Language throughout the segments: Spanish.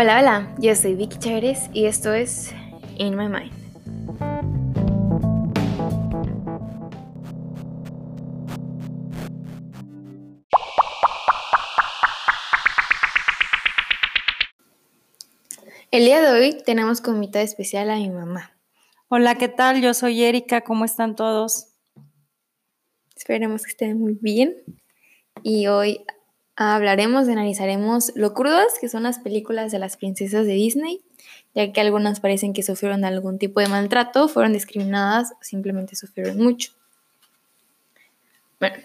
Hola, hola, yo soy Vicky Chávez y esto es In My Mind. El día de hoy tenemos como especial a mi mamá. Hola, ¿qué tal? Yo soy Erika, ¿cómo están todos? Esperemos que estén muy bien. Y hoy hablaremos y analizaremos lo crudas que son las películas de las princesas de Disney, ya que algunas parecen que sufrieron algún tipo de maltrato, fueron discriminadas o simplemente sufrieron mucho. Bueno,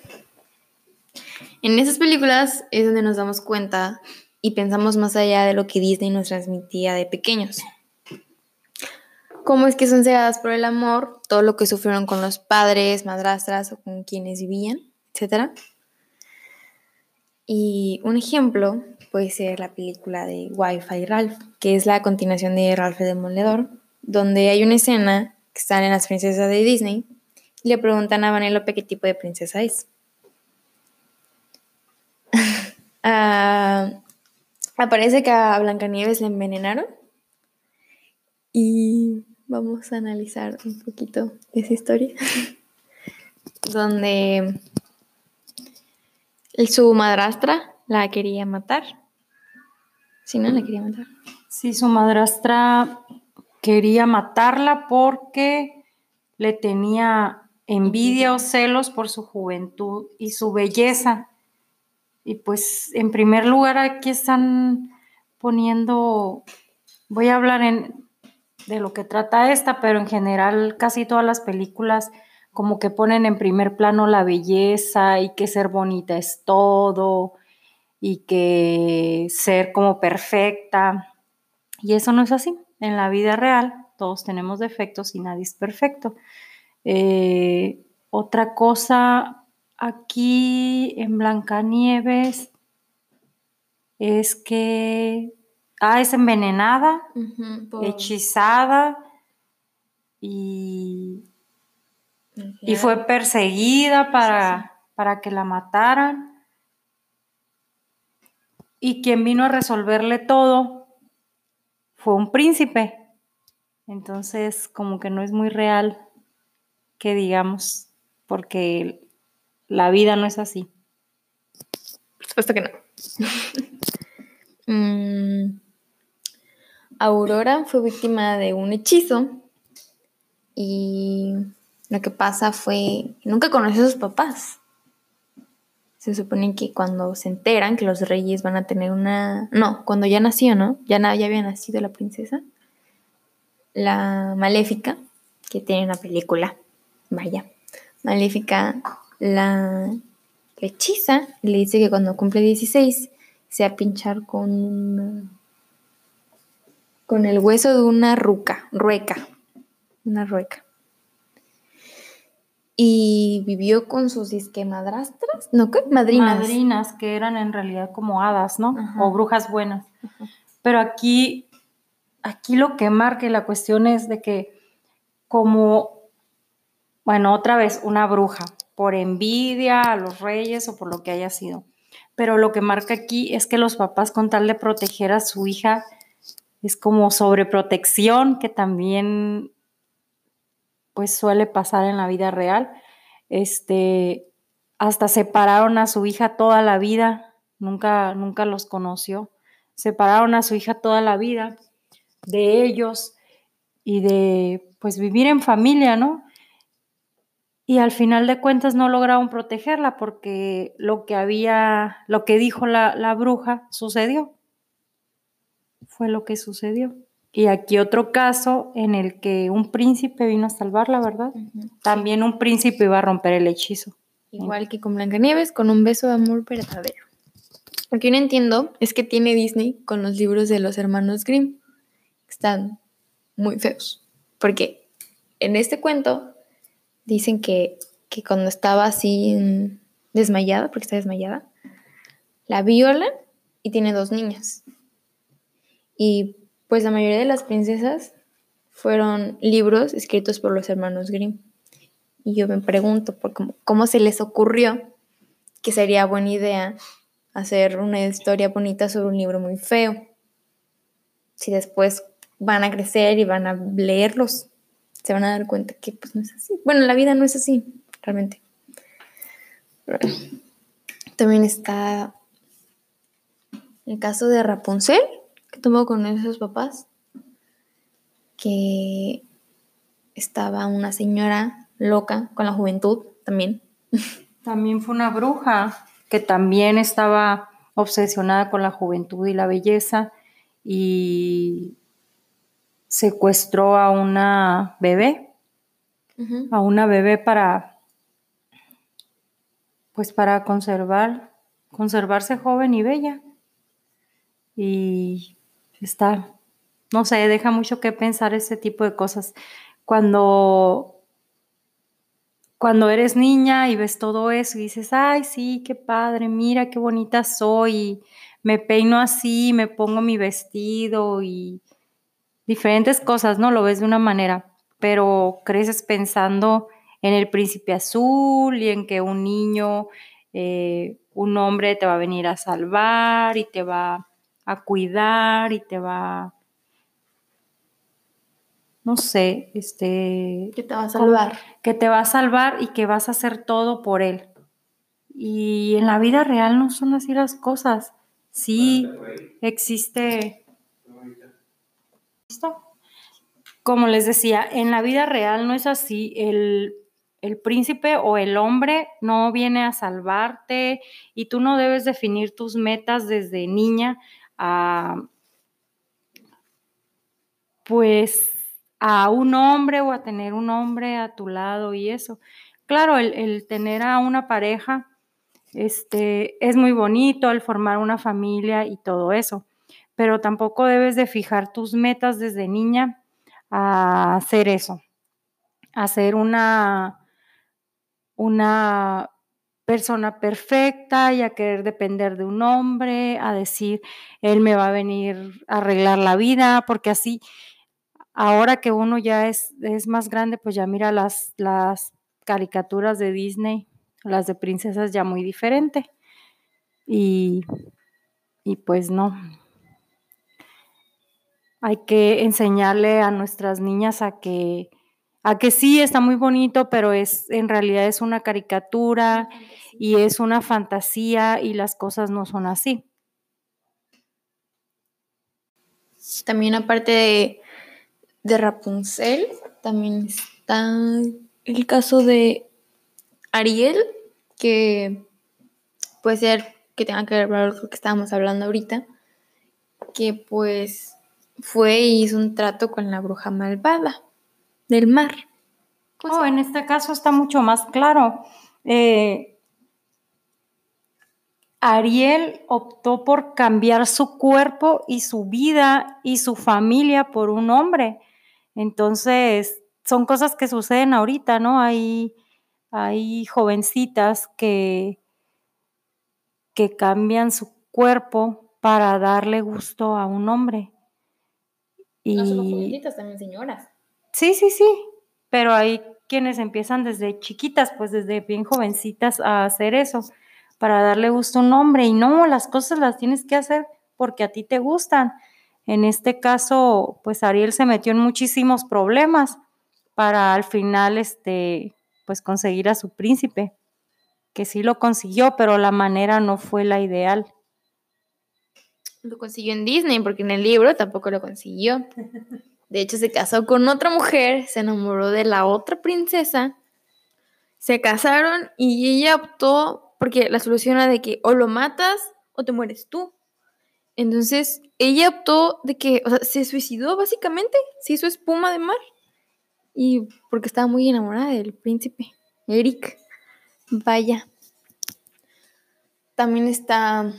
en esas películas es donde nos damos cuenta y pensamos más allá de lo que Disney nos transmitía de pequeños. Cómo es que son cegadas por el amor, todo lo que sufrieron con los padres, madrastras o con quienes vivían, etc. Y un ejemplo puede ser la película de Wi-Fi Ralph, que es la continuación de Ralph el Demoledor, donde hay una escena que están en las princesas de Disney y le preguntan a Vanellope qué tipo de princesa es. Ah, Aparece que a Blancanieves le envenenaron. Y vamos a analizar un poquito esa historia. Donde su madrastra la quería matar. Sí, no la quería matar. Sí, su madrastra quería matarla porque le tenía envidia o celos por su juventud y su belleza. Y pues en primer lugar aquí están poniendo, voy a hablar en, de lo que trata esta, pero en general casi todas las películas como que ponen en primer plano la belleza y que ser bonita es todo y que ser como perfecta. Y eso no es así. En la vida real todos tenemos defectos y nadie es perfecto. Eh, otra cosa Aquí en Blancanieves es que ah, es envenenada, hechizada y, y fue perseguida para, para que la mataran. Y quien vino a resolverle todo fue un príncipe. Entonces, como que no es muy real que digamos, porque la vida no es así. Por supuesto que no. Mm, Aurora fue víctima de un hechizo y lo que pasa fue nunca conoció a sus papás. Se supone que cuando se enteran que los reyes van a tener una... No, cuando ya nació, ¿no? Ya, ya había nacido la princesa. La maléfica, que tiene una película. Vaya. Maléfica la hechiza le dice que cuando cumple 16 se va a pinchar con con el hueso de una ruca, rueca, una rueca. Y vivió con sus disque madrastras, ¿no? ¿Qué? Madrinas. Madrinas, que eran en realidad como hadas, ¿no? O brujas buenas. Pero aquí, aquí lo que marca la cuestión es de que como, bueno, otra vez, una bruja, por envidia a los reyes o por lo que haya sido. Pero lo que marca aquí es que los papás con tal de proteger a su hija es como sobreprotección que también pues suele pasar en la vida real. Este, hasta separaron a su hija toda la vida, nunca, nunca los conoció. Separaron a su hija toda la vida de ellos y de pues vivir en familia, ¿no? y al final de cuentas no lograron protegerla porque lo que había, lo que dijo la, bruja sucedió. Fue lo que sucedió. Y aquí otro caso en el que un príncipe vino a salvarla, ¿verdad? También un príncipe iba a romper el hechizo. Igual que con Blancanieves, con un beso de amor verdadero. Lo que no entiendo es que tiene Disney con los libros de los hermanos Grimm. Están muy feos. Porque en este cuento dicen que, cuando estaba así desmayada, porque está desmayada, la violan y tiene dos niñas. Y pues la mayoría de las princesas fueron libros escritos por los hermanos Grimm. Y yo me pregunto por cómo, cómo se les ocurrió que sería buena idea hacer una historia bonita sobre un libro muy feo. Si después van a crecer y van a leerlos, se van a dar cuenta que pues no es así. Bueno, la vida no es así, realmente. También está el caso de Rapunzel, que tuvo con esos papás, que estaba una señora loca con la juventud también. También fue una bruja que también estaba obsesionada con la juventud y la belleza y secuestró a una bebé, a una bebé para, pues para conservar, conservarse joven y bella. Y está, no sé, deja mucho que pensar ese tipo de cosas. Cuando, cuando eres niña y ves todo eso y dices, ay, sí, qué padre, mira qué bonita soy, me peino así, me pongo mi vestido y diferentes cosas, ¿no? Lo ves de una manera, pero creces pensando en el príncipe azul y en que un niño, eh, un hombre te va a venir a salvar y te va a cuidar y te va, no sé, este... Que te va a salvar. Que te va a salvar y que vas a hacer todo por él. Y en la vida real no son así las cosas. Sí, existe como les decía, en la vida real no es así. El, príncipe o el hombre no viene a salvarte y tú no debes definir tus metas desde niña a, pues, a un hombre o a tener un hombre a tu lado y eso. Claro, el, el tener a una pareja este, es muy bonito, el formar una familia y todo eso pero tampoco debes de fijar tus metas desde niña a hacer eso, a ser una, una persona perfecta y a querer depender de un hombre, a decir, él me va a venir a arreglar la vida, porque así, ahora que uno ya es, es más grande, pues ya mira las, las caricaturas de Disney, las de princesas ya muy diferente. Y, y pues no, hay que enseñarle a nuestras niñas a que, a que sí está muy bonito, pero es en realidad es una caricatura y es una fantasía y las cosas no son así. También aparte de, de Rapunzel, también está el caso de Ariel, que puede ser que tenga que ver con lo que estábamos hablando ahorita, que pues fue y hizo un trato con la bruja malvada del mar. Oh, en este caso está mucho más claro. Eh, Ariel optó por cambiar su cuerpo y su vida y su familia por un hombre. Entonces, son cosas que suceden ahorita, ¿no? Hay, hay jovencitas que, que cambian su cuerpo para darle gusto a un hombre. Y... No solo jovencitas, también señoras. Sí, sí, sí, pero hay quienes empiezan desde chiquitas, pues desde bien jovencitas a hacer eso, para darle gusto a un hombre. Y no, las cosas las tienes que hacer porque a ti te gustan. En este caso, pues Ariel se metió en muchísimos problemas para al final, este, pues conseguir a su príncipe, que sí lo consiguió, pero la manera no fue la ideal lo consiguió en Disney, porque en el libro tampoco lo consiguió. De hecho, se casó con otra mujer, se enamoró de la otra princesa, se casaron y ella optó, porque la solución era de que o lo matas o te mueres tú. Entonces, ella optó de que, o sea, se suicidó básicamente, se hizo espuma de mar. Y porque estaba muy enamorada del príncipe, Eric. Vaya. También está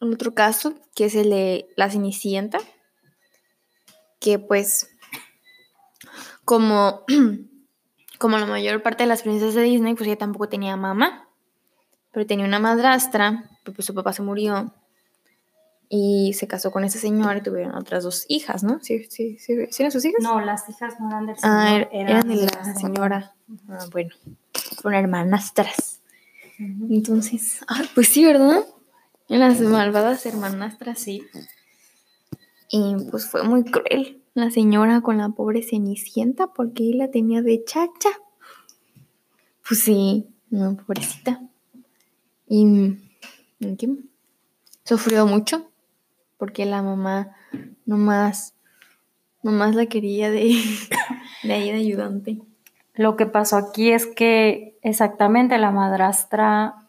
otro caso, que es el de la Cenicienta, que pues como, como la mayor parte de las princesas de Disney, pues ella tampoco tenía mamá, pero tenía una madrastra, pues su papá se murió y se casó con esa señora y tuvieron otras dos hijas, ¿no? ¿Sí, sí, sí, ¿sí eran sus hijas? No, las hijas no eran del Ah, señor, er- eran, de la señora. Ah, bueno, con hermanastras. Entonces, ah, pues sí, ¿verdad? Las malvadas hermanastras, sí. Y pues fue muy cruel la señora con la pobre Cenicienta porque él la tenía de chacha. Pues sí, no, pobrecita. Y sufrió mucho porque la mamá nomás, nomás la quería de, de ahí de ayudante. Lo que pasó aquí es que exactamente la madrastra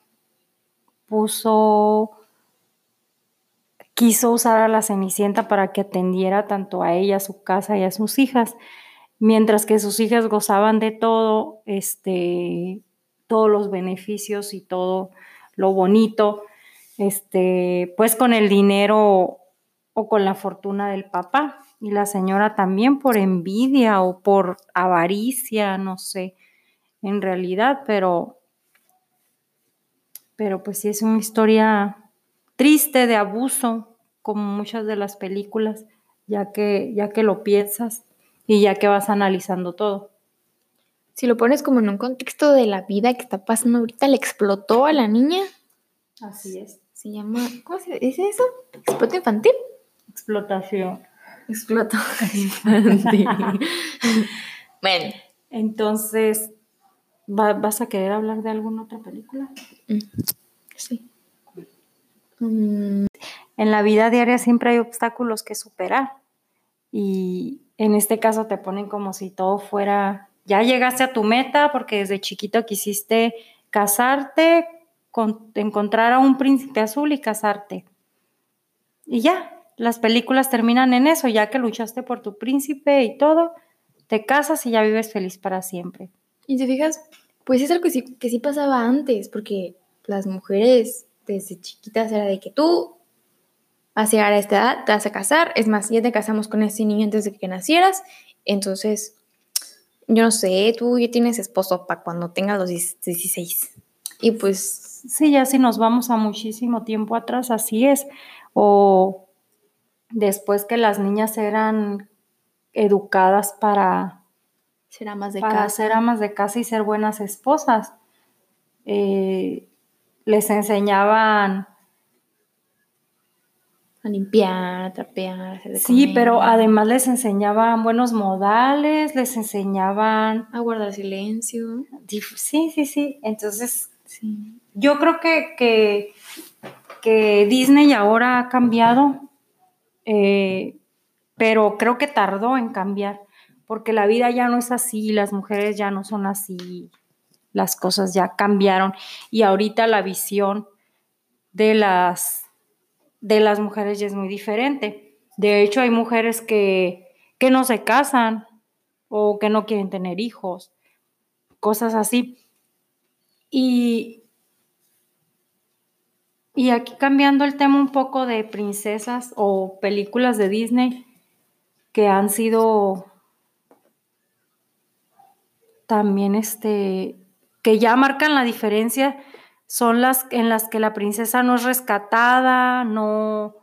puso, quiso usar a la Cenicienta para que atendiera tanto a ella, a su casa y a sus hijas, mientras que sus hijas gozaban de todo, este, todos los beneficios y todo lo bonito, este, pues con el dinero o con la fortuna del papá. Y la señora también por envidia o por avaricia, no sé, en realidad, pero, pero pues sí es una historia triste de abuso, como muchas de las películas, ya que, ya que lo piensas y ya que vas analizando todo. Si lo pones como en un contexto de la vida que está pasando ahorita, le explotó a la niña. Así es. Se llama, ¿cómo se dice eso? ¿Exploto infantil? Explotación. Exploto infantil. bueno. Entonces, ¿va- ¿vas a querer hablar de alguna otra película? mm, Sí. Mm, En la vida diaria siempre hay obstáculos que superar. Y en este caso te ponen como si todo fuera, ya llegaste a tu meta porque desde chiquito quisiste casarte, con- encontrar a un príncipe azul y casarte. Y ya, las películas terminan en eso, ya que luchaste por tu príncipe y todo, te casas y ya vives feliz para siempre. Y si te fijas, pues es algo que sí, que sí pasaba antes, porque las mujeres desde chiquitas era de que tú vas a llegar a esta edad, te vas a casar, es más, ya te casamos con ese niño antes de que nacieras, entonces, yo no sé, tú ya tienes esposo para cuando tengas los 16. Y pues, Sí, ya si nos vamos a muchísimo tiempo atrás, así es. O después que las niñas eran educadas para, será más de para casa. ser amas de casa y ser buenas esposas. Eh, les enseñaban, A limpiar, a trapear, a hacer de sí, comer, pero además les enseñaban buenos modales, les enseñaban, A guardar silencio. sí, sí, sí. Entonces, Sí. yo creo que, que, que Disney ahora ha cambiado, eh, pero creo que tardó en cambiar, porque la vida ya no es así, las mujeres ya no son así, las cosas ya cambiaron y ahorita la visión de las, de las mujeres ya es muy diferente. De hecho, hay mujeres que, que no se casan o que no quieren tener hijos, cosas así. Y, y aquí cambiando el tema un poco de princesas o películas de Disney que han sido también este que ya marcan la diferencia son las en las que la princesa no es rescatada, no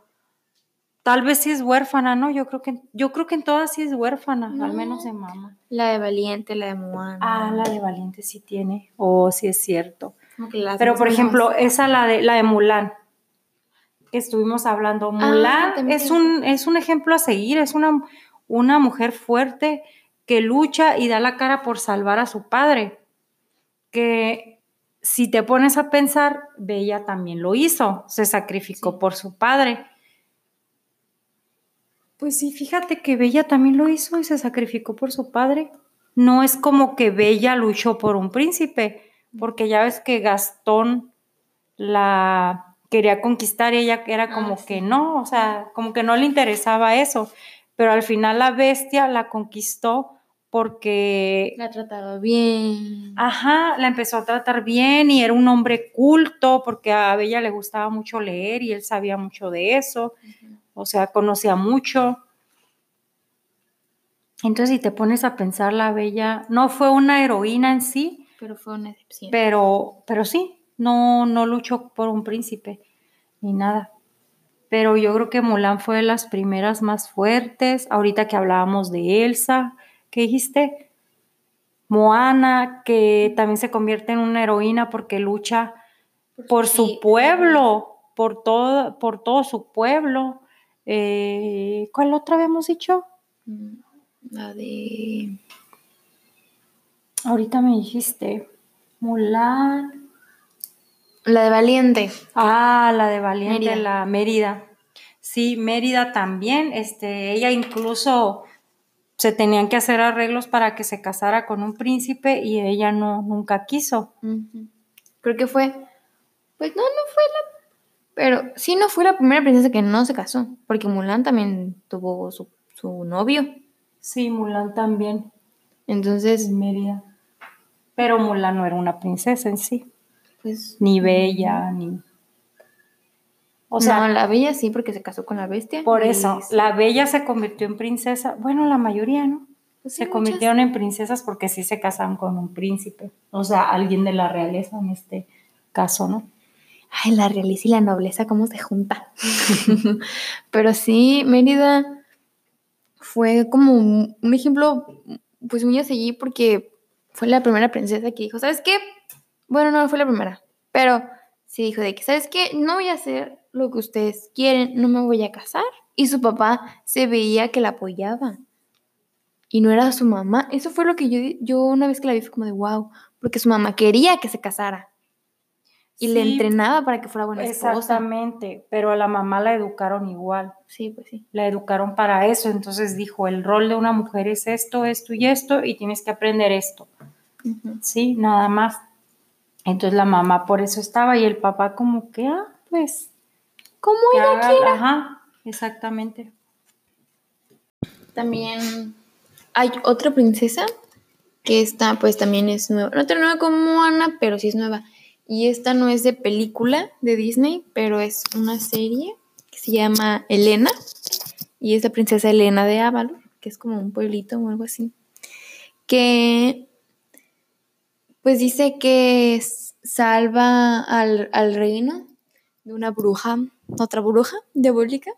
tal vez sí es huérfana, ¿no? Yo creo que yo creo que en todas sí es huérfana, al No. menos en mamá. La de Valiente, la de Moana. Ah, la de Valiente sí tiene. Oh, sí es cierto. Pero por más- ejemplo, esa la de la de Mulan que estuvimos hablando. Mulan también. es un es un ejemplo a seguir, es una una mujer fuerte que lucha y da la cara por salvar a su padre. Que si te pones a pensar, Bella también lo hizo, se sacrificó Sí. por su padre. Pues sí, fíjate que Bella también lo hizo y se sacrificó por su padre. No es como que Bella luchó por un príncipe, porque ya ves que Gastón la quería conquistar y ella era como Ah, sí. que no, o sea, como que no le interesaba eso, pero al final la bestia la conquistó porque La ha tratado bien. Ajá, la empezó a tratar bien y era un hombre culto porque a Bella le gustaba mucho leer y él sabía mucho de eso, o sea, conocía mucho. Entonces, si te pones a pensar, la Bella no fue una heroína en sí, Pero fue una excepción. pero, pero sí, no, no luchó por un príncipe ni nada. pero yo creo que Mulan fue de las primeras más fuertes. Ahorita que hablábamos de Elsa, ¿qué dijiste? Moana, que también se convierte en una heroína porque lucha por, su pueblo, por todo, por todo su pueblo. Eh, ¿Cuál otra habíamos dicho? Mm, la de. Ahorita me dijiste. Mulan. La de Valiente. Ah, la de Valiente, la Mérida. Sí, Mérida también. Este, ella incluso se tenían que hacer arreglos para que se casara con un príncipe y ella no nunca quiso. Creo que fue, pues no, no fue la, pero sí no fue la primera princesa que no se casó, porque Mulan también tuvo su, su novio. Sí, Mulan también. Entonces, Mérida. Pero Mulan no era una princesa en sí. Pues ni bella, ni o sea, no, la bella sí, porque se casó con la bestia. Por eso, la bella se convirtió en princesa. Bueno, la mayoría, ¿no? Pues se convirtieron en princesas porque sí se casaron con un príncipe. O sea, alguien de la realeza en este caso, ¿no? Ay, la realeza y la nobleza, ¿cómo se junta? Pero sí, Mérida fue como un, ejemplo, pues muy a seguir porque fue la primera princesa que dijo, ¿sabes qué? Bueno, no fue la primera, pero sí dijo de que, ¿sabes qué? No voy a hacer lo que ustedes quieren, no me voy a casar. Y su papá se veía que la apoyaba. Y no era su mamá. Eso fue lo que yo, yo una vez que la vi fue como de wow, porque su mamá quería que se casara. Y le entrenaba para que fuera buena esposa. Exactamente, pero a la mamá la educaron igual. Sí, pues sí. La educaron para eso, entonces dijo, el rol de una mujer es esto, esto y esto, y tienes que aprender esto. Sí, nada más. Entonces la mamá por eso estaba y el papá como que, ah, pues como ella quiera. Ajá, exactamente. También hay otra princesa que esta pues también es nueva. No tan nueva como Ana, pero sí es nueva. Y esta no es de película de Disney, pero es una serie que se llama Elena. Y es la princesa Elena de Avalon, que es como un pueblito o algo así. Que pues dice que salva al, al reino de una bruja otra bruja diabólica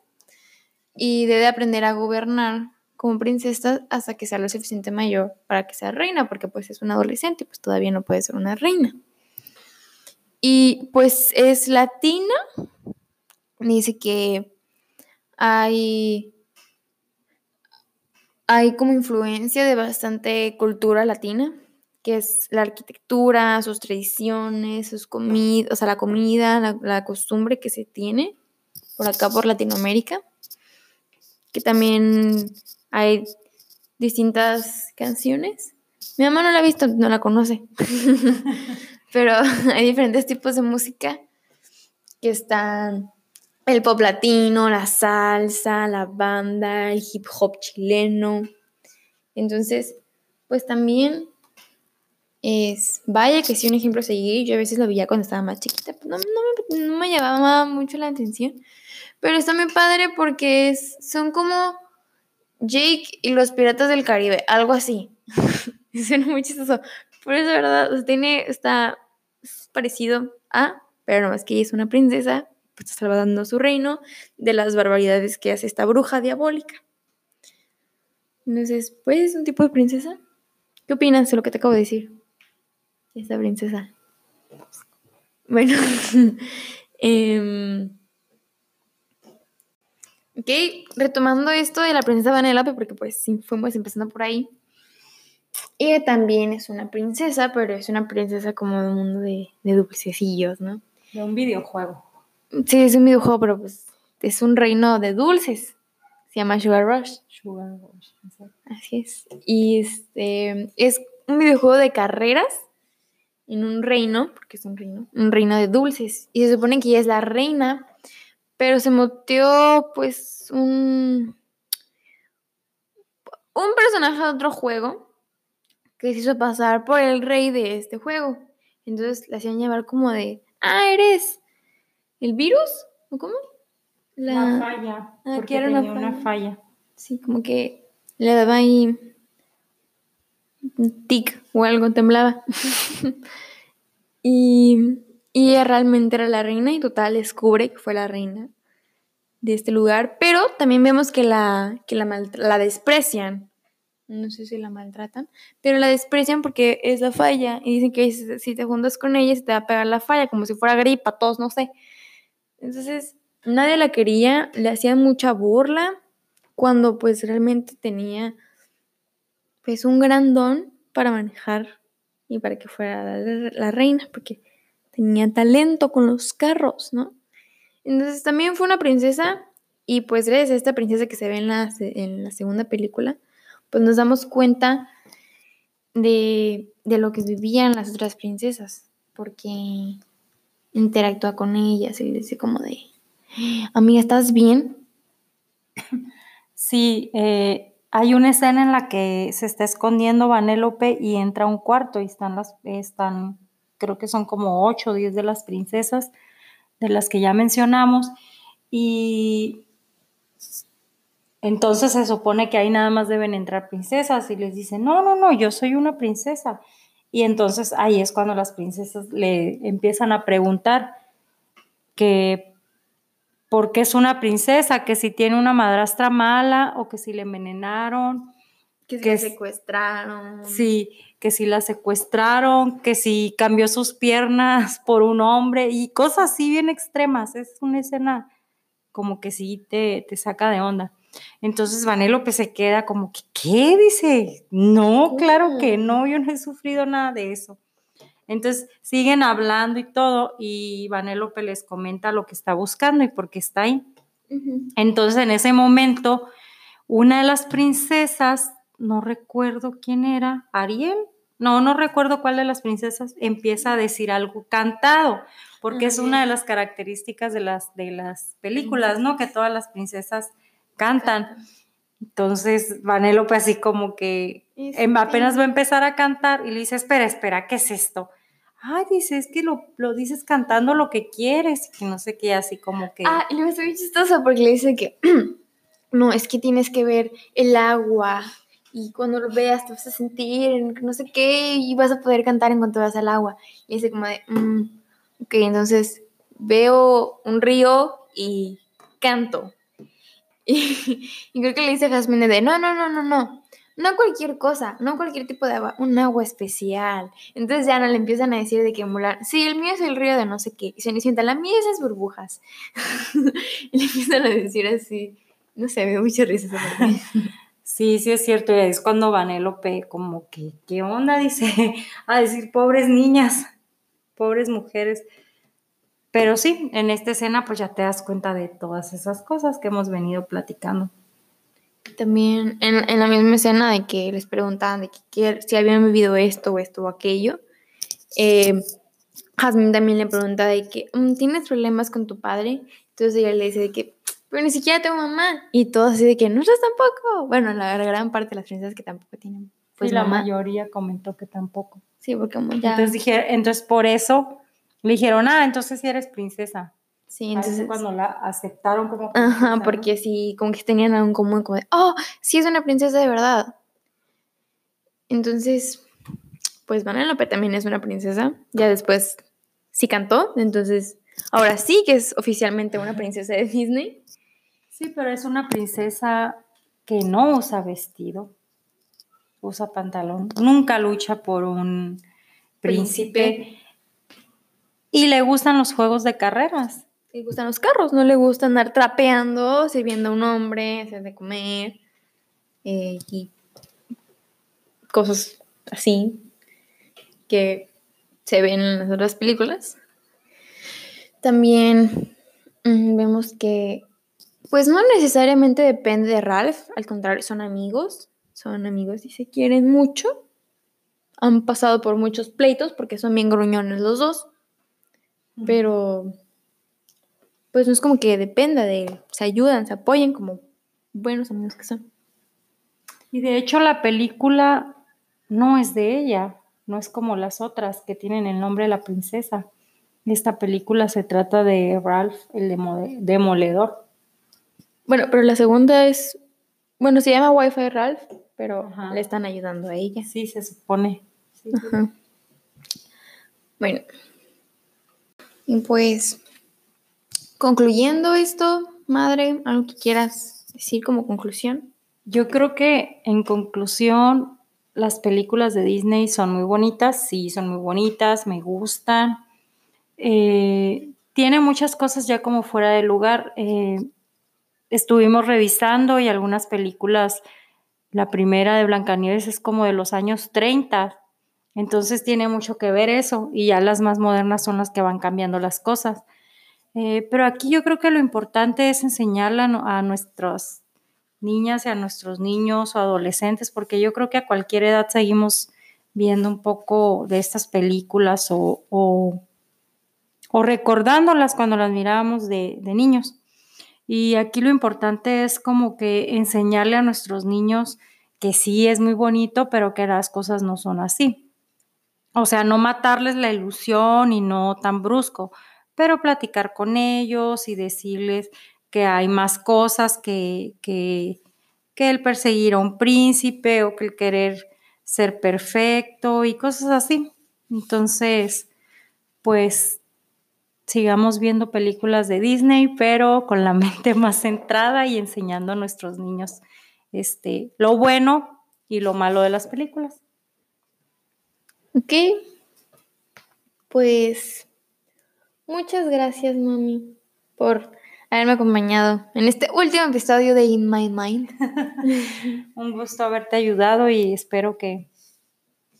y debe aprender a gobernar como princesa hasta que sea lo suficiente mayor para que sea reina, porque pues es una adolescente pues todavía no puede ser una reina. Y pues es latina, dice que hay, hay como influencia de bastante cultura latina, que es la arquitectura, sus tradiciones, sus comidas, o sea, la comida, la, la costumbre que se tiene por acá por Latinoamérica, que también hay distintas canciones. Mi mamá no la ha visto, no la conoce, pero hay diferentes tipos de música que están el pop latino, la salsa, la banda, el hip hop chileno. Entonces, pues también es, vaya que sí, un ejemplo a seguir. Yo a veces lo veía cuando estaba más chiquita, no, no me llamaba mucho la atención. Pero está muy padre porque son como Jake y los piratas del Caribe, algo así. Suena muy chistoso. Pero es verdad, tiene, está parecido a, pero no, es que ella es una princesa, pues está salvando su reino de las barbaridades que hace esta bruja diabólica. Entonces, pues es un tipo de princesa. ¿Qué opinas de lo que te acabo de decir? Esta princesa. Bueno, eh, Ok, retomando esto de la princesa Vanellope, porque pues sí, fuimos empezando por ahí. Ella también es una princesa, pero es una princesa como de un mundo de, de dulcecillos, ¿no? De un videojuego. Sí, es un videojuego, pero pues es un reino de dulces. Se llama Sugar Rush. Sugar Rush, exacto. Así es. Y este es un videojuego de carreras en un reino, porque es un reino, un reino de dulces. Y se supone que ella es la reina pero se metió pues un, un personaje de otro juego que se hizo pasar por el rey de este juego. Entonces le hacían llamar como de, ah, eres el virus, ¿o cómo? La, falla. Ah, porque era una falla. Sí, como que le daba ahí tic o algo, temblaba. y y ella realmente era la reina y total descubre que fue la reina. de este lugar, pero también vemos que la, que la, la desprecian. No sé si la maltratan, pero la desprecian porque es la falla y dicen que si te juntas con ella se te va a pegar la falla, como si fuera gripa, todos, no sé. Entonces, nadie la quería, le hacían mucha burla cuando pues realmente tenía pues un gran don para manejar y para que fuera la, reina, porque tenía talento con los carros, ¿no? Entonces también fue una princesa y pues gracias a esta princesa que se ve en la, en la segunda película, pues nos damos cuenta de, de lo que vivían las otras princesas, porque interactúa con ellas y dice como de, amiga, ¿estás bien? Sí, eh, hay una escena en la que se está escondiendo Vanélope y entra a un cuarto y están las, están, creo que son como ocho o diez de las princesas, de las que ya mencionamos, y entonces se supone que ahí nada más deben entrar princesas y les dicen, no, no, no, yo soy una princesa. Y entonces ahí es cuando las princesas le empiezan a preguntar que porque es una princesa, que si tiene una madrastra mala o que si le envenenaron. Que si la secuestraron. Sí, que si la secuestraron, que si cambió sus piernas por un hombre y cosas así bien extremas. Es una escena como que sí te, te saca de onda. Entonces Vanélope se queda como, ¿qué? Dice, no, claro que no, yo no he sufrido nada de eso. Entonces siguen hablando y todo, y Vanélope les comenta lo que está buscando y por qué está ahí. Entonces en ese momento, una de las princesas, no recuerdo quién era, Ariel, no, no recuerdo cuál de las princesas, empieza a decir algo cantado, porque es una de las características de las, de las películas, ¿no? Que todas las princesas cantan. Entonces, Vanélope así como que em, apenas va a empezar a cantar y le dice, espera, espera, ¿qué es esto? ay, dice, es que lo, dices cantando lo que quieres, que no sé qué, así como que... Ah, y me hace muy chistoso porque le dice que, no, es que tienes que ver el agua y cuando lo veas te vas a sentir, no sé qué, y vas a poder cantar en cuanto vas al agua. Y dice como de, mm, ok, entonces veo un río y canto. Y, creo que le dice a Jasmine de, no, no, no, no, no, no cualquier cosa, no cualquier tipo de agua, un agua especial. Entonces ya no le empiezan a decir de que Mulan, sí, el mío es el río de no sé qué. Y se sienta la mía es esas burbujas. y le empiezan a decir así. No sé, me dio mucha risa Sí, sí es cierto. Es cuando Vanélope como que, ¿qué onda? Dice, a decir, pobres niñas, pobres mujeres. Pero sí, en esta escena pues ya te das cuenta de todas esas cosas que hemos venido platicando. También en, la misma escena de que les preguntaban de que, si habían vivido esto o esto o aquello, eh, Jasmine también le pregunta de que, mm, ¿tienes problemas con tu padre? Entonces ella le dice de que, pero ni siquiera tengo mamá. Y todo así de que, nosotros tampoco. Bueno, la gran parte de las princesas que tampoco tienen. Pues la mayoría comentó que tampoco. Sí, porque como ya... Entonces, dije, entonces por eso le dijeron, ah, entonces sí eres princesa. Sí, entonces. cuando la aceptaron como. Ajá, porque sí, como que tenían algo en común, como de, oh, sí es una princesa de verdad. Entonces, pues Vanellope también es una princesa. Ya después sí cantó, entonces ahora sí que es oficialmente una princesa de Disney. Sí, pero es una princesa que no usa vestido, usa pantalón, nunca lucha por un príncipe. Y le gustan los juegos de carreras le gustan los carros, no le gusta andar trapeando, sirviendo a un hombre, hacer de comer eh, y cosas así que se ven en las otras películas. También mm, vemos que, pues no necesariamente depende de Ralph, al contrario, son amigos, son amigos y se quieren mucho. Han pasado por muchos pleitos porque son bien gruñones los dos, pero pues no es como que dependa de él, se ayudan, se apoyan como buenos amigos que son. Y de hecho la película no es de ella, no es como las otras que tienen el nombre de la princesa. Esta película se trata de Ralph, el demoledor. Bueno, pero la segunda es, bueno, se llama Wi-Fi Ralph, pero le están ayudando a ella. Sí, se supone. Bueno, y pues Concluyendo esto, madre, algo que quieras decir como conclusión. Yo creo que en conclusión, las películas de Disney son muy bonitas, sí, son muy bonitas, me gustan. Eh, tiene muchas cosas ya como fuera de lugar. Eh, estuvimos revisando y algunas películas, la primera de Blancanieves es como de los años 30, entonces tiene mucho que ver eso y ya las más modernas son las que van cambiando las cosas. Eh, pero aquí yo creo que lo importante es enseñarle a, nuestras niñas y a nuestros niños o adolescentes, porque yo creo que a cualquier edad seguimos viendo un poco de estas películas o, o, recordándolas cuando las mirábamos de niños. Y aquí lo importante es como que enseñarle a nuestros niños que sí es muy bonito, pero que las cosas no son así. O sea, no matarles la ilusión y no tan brusco, pero platicar con ellos y decirles que hay más cosas que, que, que el perseguir a un príncipe o que el querer ser perfecto y cosas así. Entonces, pues sigamos viendo películas de Disney, pero con la mente más centrada y enseñando a nuestros niños este, lo bueno y lo malo de las películas. Ok, pues muchas gracias, mami, por haberme acompañado en este último episodio de In My Mind. Un gusto haberte ayudado y espero que,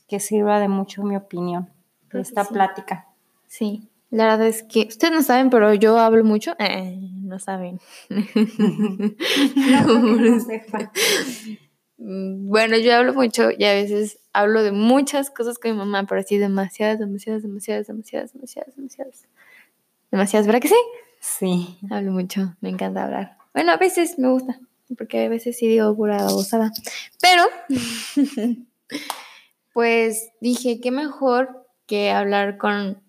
que sirva de mucho mi opinión de esta plática. Sí, la verdad es que ustedes no saben, pero yo hablo mucho. Eh, no saben. no, Mm, bueno, yo hablo mucho y a veces hablo de muchas cosas con mi mamá, pero así demasiadas, demasiadas, demasiadas, demasiadas, demasiadas, demasiadas. Demasiadas, ¿verdad que sí? Sí. Hablo mucho, me encanta hablar. Bueno, a veces me gusta, porque a veces sí digo pura babosada. Pero, pues dije, qué mejor que hablar con,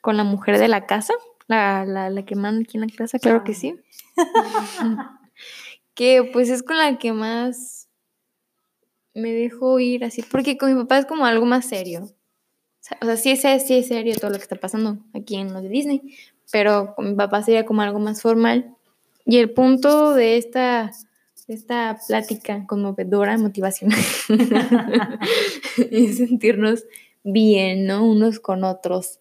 con la mujer de la casa, la, la, la que manda aquí en la casa, claro que sí. que pues es con la que más me dejó ir así, porque con mi papá es como algo más serio. O sea, sí es, sí es serio todo lo que está pasando aquí en lo de Disney, pero con mi papá sería como algo más formal. Y el punto de esta, esta plática conmovedora, motivacional, es sentirnos bien, ¿no? Unos con otros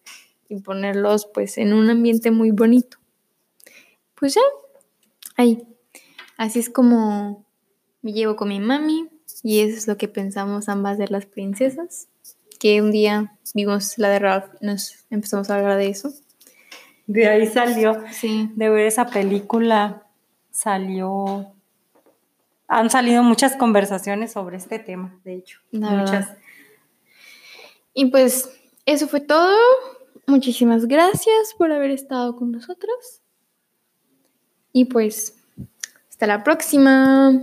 y ponerlos pues en un ambiente muy bonito. Pues ya, ahí. Así es como me llevo con mi mami, y eso es lo que pensamos ambas de las princesas, que un día vimos la de Ralph, nos empezamos a hablar de eso. De ahí salió, sí. de ver esa película, salió, han salido muchas conversaciones sobre este tema, de hecho, muchas. Y pues eso fue todo. Muchísimas gracias por haber estado con nosotros. Y pues, hasta la próxima.